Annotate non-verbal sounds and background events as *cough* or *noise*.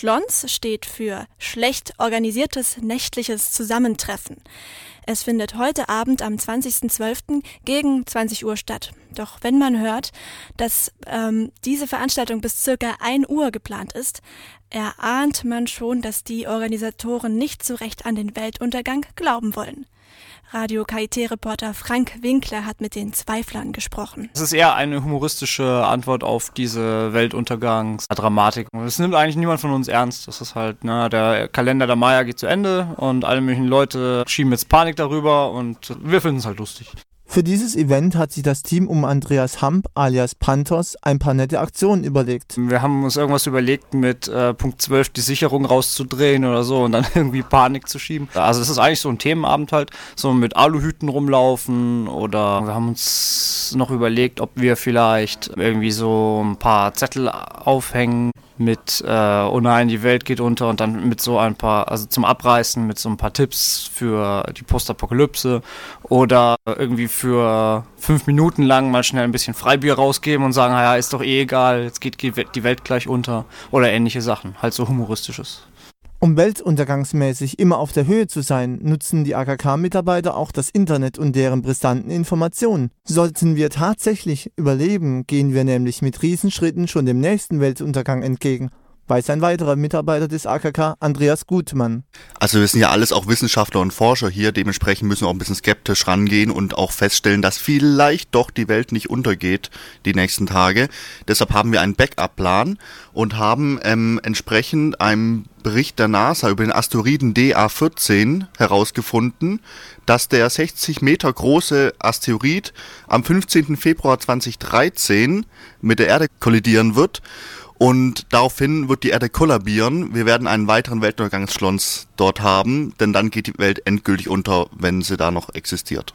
Schlons steht für schlecht organisiertes nächtliches Zusammentreffen. Es findet heute Abend am 20.12. gegen 20 Uhr statt. Doch wenn man hört, dass ähm, diese Veranstaltung bis circa 1 Uhr geplant ist, erahnt man schon, dass die Organisatoren nicht so recht an den Weltuntergang glauben wollen. Radio KIT-Reporter Frank Winkler hat mit den Zweiflern gesprochen. Es ist eher eine humoristische Antwort auf diese Weltuntergangsdramatik. Es nimmt eigentlich niemand von uns ernst. Das ist halt, ne, der Kalender der Maya geht zu Ende und alle möglichen Leute schieben jetzt Panik darüber und wir finden es halt lustig. Für dieses Event hat sich das Team um Andreas Hamp alias Panthers ein paar nette Aktionen überlegt. Wir haben uns irgendwas überlegt, mit äh, Punkt 12 die Sicherung rauszudrehen oder so und dann *laughs* irgendwie Panik zu schieben. Also es ist eigentlich so ein Themenabend halt, so mit Aluhüten rumlaufen oder wir haben uns noch überlegt, ob wir vielleicht irgendwie so ein paar Zettel aufhängen mit äh, Oh nein, die Welt geht unter und dann mit so ein paar, also zum Abreißen mit so ein paar Tipps für die Postapokalypse oder irgendwie für fünf Minuten lang mal schnell ein bisschen Freibier rausgeben und sagen, naja, ist doch eh egal, jetzt geht die Welt gleich unter oder ähnliche Sachen, halt so humoristisches. Um weltuntergangsmäßig immer auf der Höhe zu sein, nutzen die AKK-Mitarbeiter auch das Internet und deren brisanten Informationen. Sollten wir tatsächlich überleben, gehen wir nämlich mit Riesenschritten schon dem nächsten Weltuntergang entgegen weiß ein weiterer Mitarbeiter des AKK, Andreas Gutmann. Also wir sind ja alles auch Wissenschaftler und Forscher hier, dementsprechend müssen wir auch ein bisschen skeptisch rangehen und auch feststellen, dass vielleicht doch die Welt nicht untergeht die nächsten Tage. Deshalb haben wir einen Backup-Plan und haben ähm, entsprechend einem Bericht der NASA über den Asteroiden DA14 herausgefunden, dass der 60 Meter große Asteroid am 15. Februar 2013 mit der Erde kollidieren wird und daraufhin wird die Erde kollabieren. Wir werden einen weiteren Weltuntergangsschlons dort haben, denn dann geht die Welt endgültig unter, wenn sie da noch existiert.